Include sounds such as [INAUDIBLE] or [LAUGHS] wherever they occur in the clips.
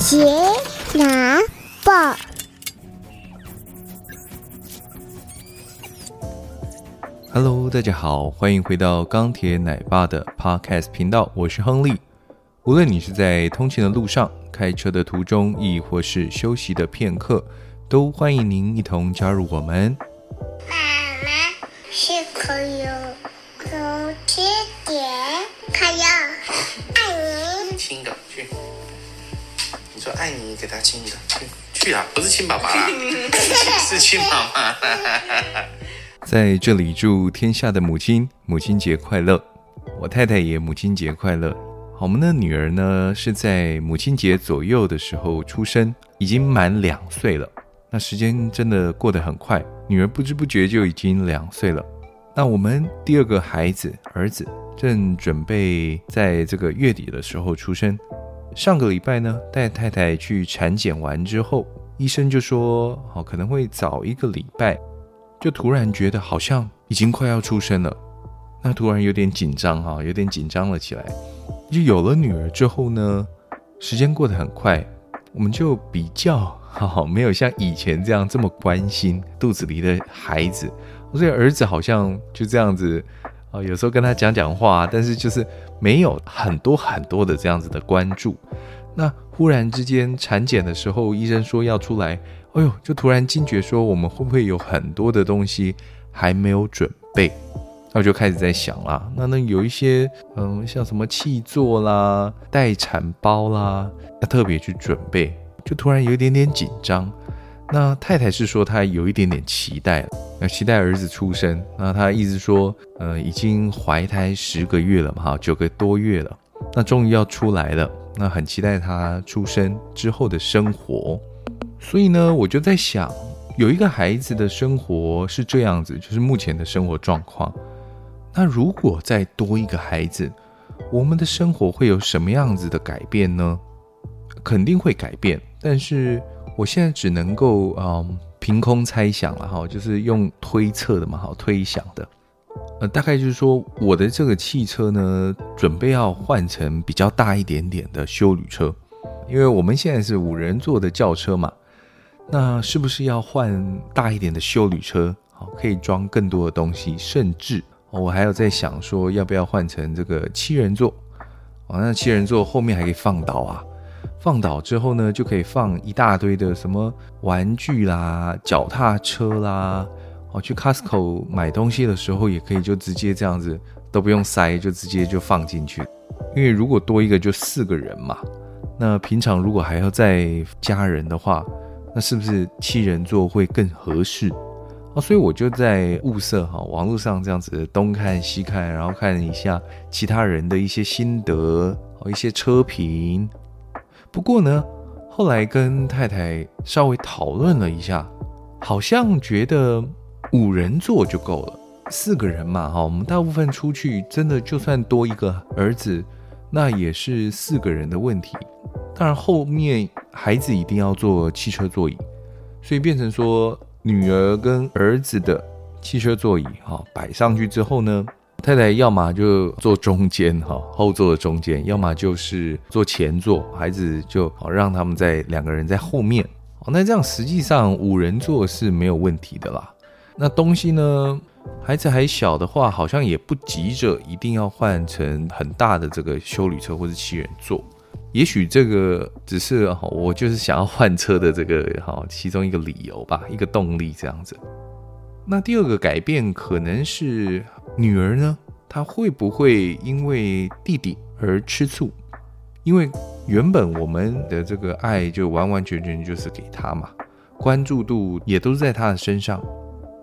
杰拿报，Hello，大家好，欢迎回到钢铁奶爸的 Podcast 频道，我是亨利。无论你是在通勤的路上、开车的途中，亦或是休息的片刻，都欢迎您一同加入我们。妈妈是可有有缺点，可有爱你，亲个去。你说爱你，给他亲一个去 [LAUGHS] 去啊，不是亲爸爸啦，[LAUGHS] 是亲妈妈。[LAUGHS] 在这里祝天下的母亲母亲节快乐，我太太也母亲节快乐。我们的女儿呢是在母亲节左右的时候出生，已经满两岁了。那时间真的过得很快，女儿不知不觉就已经两岁了。那我们第二个孩子儿子正准备在这个月底的时候出生。上个礼拜呢，带太太去产检完之后，医生就说，好，可能会早一个礼拜，就突然觉得好像已经快要出生了。那突然有点紧张哈，有点紧张了起来。就有了女儿之后呢，时间过得很快，我们就比较好，没有像以前这样这么关心肚子里的孩子。所以儿子好像就这样子啊，有时候跟他讲讲话，但是就是没有很多很多的这样子的关注。那忽然之间产检的时候，医生说要出来，哎呦，就突然惊觉说，我们会不会有很多的东西还没有准备？那我就开始在想啦，那那有一些嗯，像什么气座啦、待产包啦，要特别去准备，就突然有一点点紧张。那太太是说她有一点点期待了，那期待儿子出生。那他意思说，呃，已经怀胎十个月了嘛，哈，九个多月了，那终于要出来了，那很期待他出生之后的生活。所以呢，我就在想，有一个孩子的生活是这样子，就是目前的生活状况。那如果再多一个孩子，我们的生活会有什么样子的改变呢？肯定会改变，但是我现在只能够嗯凭空猜想了哈，就是用推测的嘛，好推想的。呃，大概就是说，我的这个汽车呢，准备要换成比较大一点点的休旅车，因为我们现在是五人座的轿车嘛，那是不是要换大一点的休旅车？好，可以装更多的东西，甚至。我还有在想说，要不要换成这个七人座？哦，那七人座后面还可以放倒啊！放倒之后呢，就可以放一大堆的什么玩具啦、脚踏车啦。哦，去 Costco 买东西的时候，也可以就直接这样子，都不用塞，就直接就放进去。因为如果多一个就四个人嘛，那平常如果还要再加人的话，那是不是七人座会更合适？哦，所以我就在物色哈，网络上这样子东看西看，然后看一下其他人的一些心得哦，一些车评。不过呢，后来跟太太稍微讨论了一下，好像觉得五人座就够了。四个人嘛，哈，我们大部分出去真的就算多一个儿子，那也是四个人的问题。当然后面孩子一定要坐汽车座椅，所以变成说。女儿跟儿子的汽车座椅哈摆上去之后呢，太太要么就坐中间哈后座的中间，要么就是坐前座，孩子就好让他们在两个人在后面。那这样实际上五人座是没有问题的啦。那东西呢，孩子还小的话，好像也不急着一定要换成很大的这个修旅车或者七人座。也许这个只是我就是想要换车的这个哈其中一个理由吧，一个动力这样子。那第二个改变可能是女儿呢，她会不会因为弟弟而吃醋？因为原本我们的这个爱就完完全全就是给她嘛，关注度也都是在她的身上。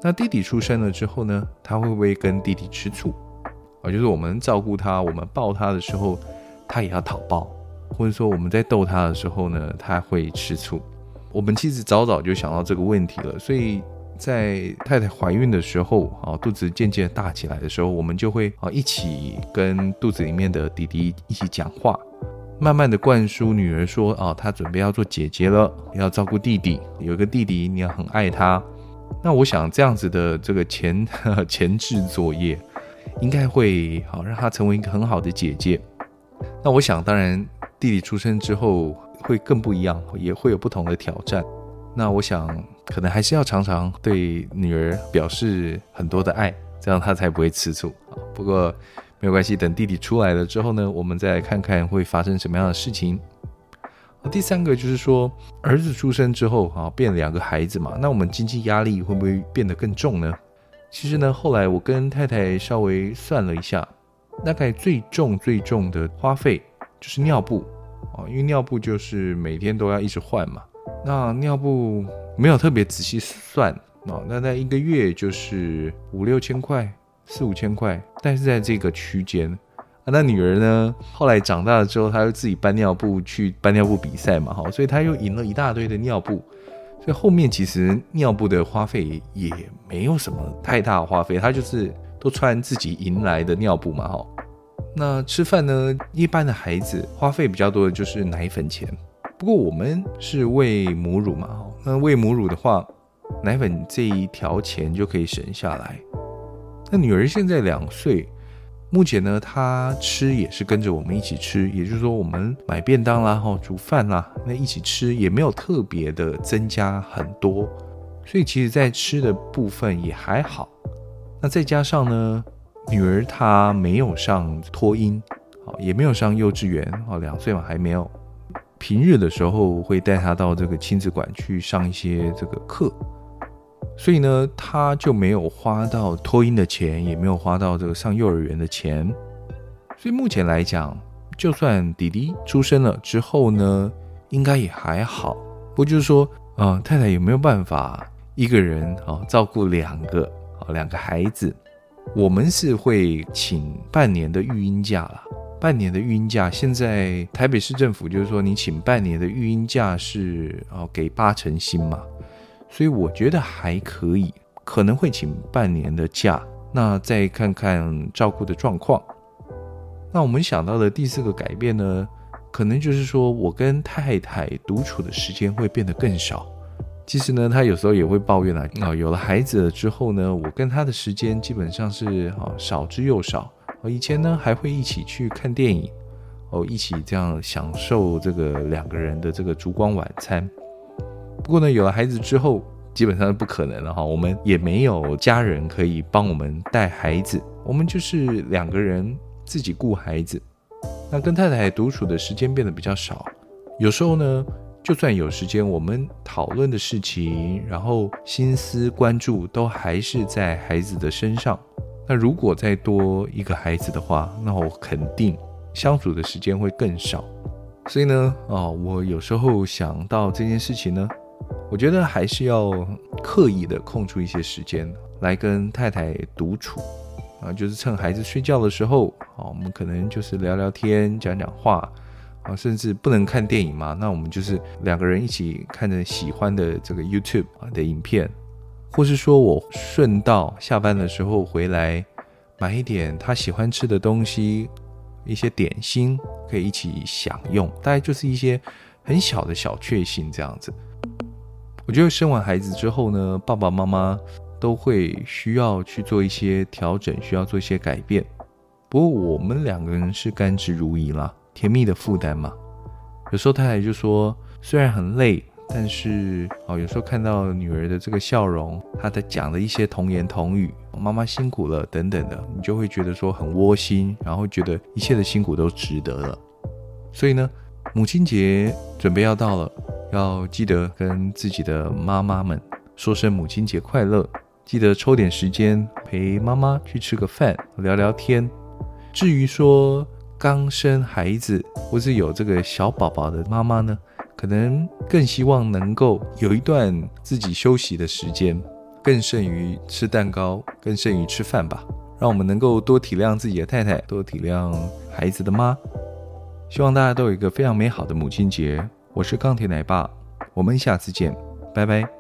那弟弟出生了之后呢，她会不会跟弟弟吃醋？啊，就是我们照顾他，我们抱他的时候，他也要讨抱。或者说我们在逗他的时候呢，他会吃醋。我们其实早早就想到这个问题了，所以在太太怀孕的时候啊，肚子渐渐大起来的时候，我们就会啊一起跟肚子里面的弟弟一起讲话，慢慢的灌输女儿说啊，她准备要做姐姐了，要照顾弟弟，有个弟弟你要很爱他。那我想这样子的这个前 [LAUGHS] 前置作业，应该会好让她成为一个很好的姐姐。那我想当然。弟弟出生之后会更不一样，也会有不同的挑战。那我想，可能还是要常常对女儿表示很多的爱，这样她才不会吃醋啊。不过没有关系，等弟弟出来了之后呢，我们再看看会发生什么样的事情。第三个就是说，儿子出生之后啊，变两个孩子嘛，那我们经济压力会不会变得更重呢？其实呢，后来我跟太太稍微算了一下，大概最重最重的花费就是尿布啊，因为尿布就是每天都要一直换嘛。那尿布没有特别仔细算啊，那那一个月就是五六千块，四五千块，但是在这个区间。啊、那女儿呢，后来长大了之后，她又自己搬尿布去搬尿布比赛嘛，哈，所以她又赢了一大堆的尿布。所以后面其实尿布的花费也没有什么太大的花费，她就是都穿自己赢来的尿布嘛，哈。那吃饭呢，一般的孩子花费比较多的就是奶粉钱。不过我们是喂母乳嘛，哈，那喂母乳的话，奶粉这一条钱就可以省下来。那女儿现在两岁。目前呢，她吃也是跟着我们一起吃，也就是说，我们买便当啦，哈，煮饭啦，那一起吃也没有特别的增加很多，所以其实在吃的部分也还好。那再加上呢，女儿她没有上托婴，也没有上幼稚园，哦，两岁嘛还没有。平日的时候会带他到这个亲子馆去上一些这个课。所以呢，他就没有花到托婴的钱，也没有花到这个上幼儿园的钱。所以目前来讲，就算弟弟出生了之后呢，应该也还好。不就是说，啊、太太有没有办法一个人啊照顾两个啊两个孩子？我们是会请半年的育婴假啦。半年的育婴假，现在台北市政府就是说，你请半年的育婴假是啊给八成薪嘛。所以我觉得还可以，可能会请半年的假，那再看看照顾的状况。那我们想到的第四个改变呢，可能就是说我跟太太独处的时间会变得更少。其实呢，她有时候也会抱怨啊，啊，有了孩子了之后呢，我跟她的时间基本上是啊少之又少。以前呢还会一起去看电影，哦，一起这样享受这个两个人的这个烛光晚餐。不过呢，有了孩子之后，基本上是不可能了哈。我们也没有家人可以帮我们带孩子，我们就是两个人自己顾孩子。那跟太太独处的时间变得比较少，有时候呢，就算有时间，我们讨论的事情，然后心思关注都还是在孩子的身上。那如果再多一个孩子的话，那我肯定相处的时间会更少。所以呢，哦，我有时候想到这件事情呢。我觉得还是要刻意的空出一些时间来跟太太独处啊，就是趁孩子睡觉的时候啊，我们可能就是聊聊天、讲讲话啊，甚至不能看电影嘛，那我们就是两个人一起看着喜欢的这个 YouTube 啊的影片，或是说我顺道下班的时候回来买一点他喜欢吃的东西，一些点心可以一起享用，大概就是一些很小的小确幸这样子。我觉得生完孩子之后呢，爸爸妈妈都会需要去做一些调整，需要做一些改变。不过我们两个人是甘之如饴啦，甜蜜的负担嘛。有时候太太就说，虽然很累，但是哦，有时候看到女儿的这个笑容，她在讲的一些童言童语，妈妈辛苦了等等的，你就会觉得说很窝心，然后觉得一切的辛苦都值得了。所以呢，母亲节准备要到了。要记得跟自己的妈妈们说声母亲节快乐，记得抽点时间陪妈妈去吃个饭，聊聊天。至于说刚生孩子或是有这个小宝宝的妈妈呢，可能更希望能够有一段自己休息的时间，更胜于吃蛋糕，更胜于吃饭吧。让我们能够多体谅自己的太太，多体谅孩子的妈。希望大家都有一个非常美好的母亲节。我是钢铁奶爸，我们下次见，拜拜。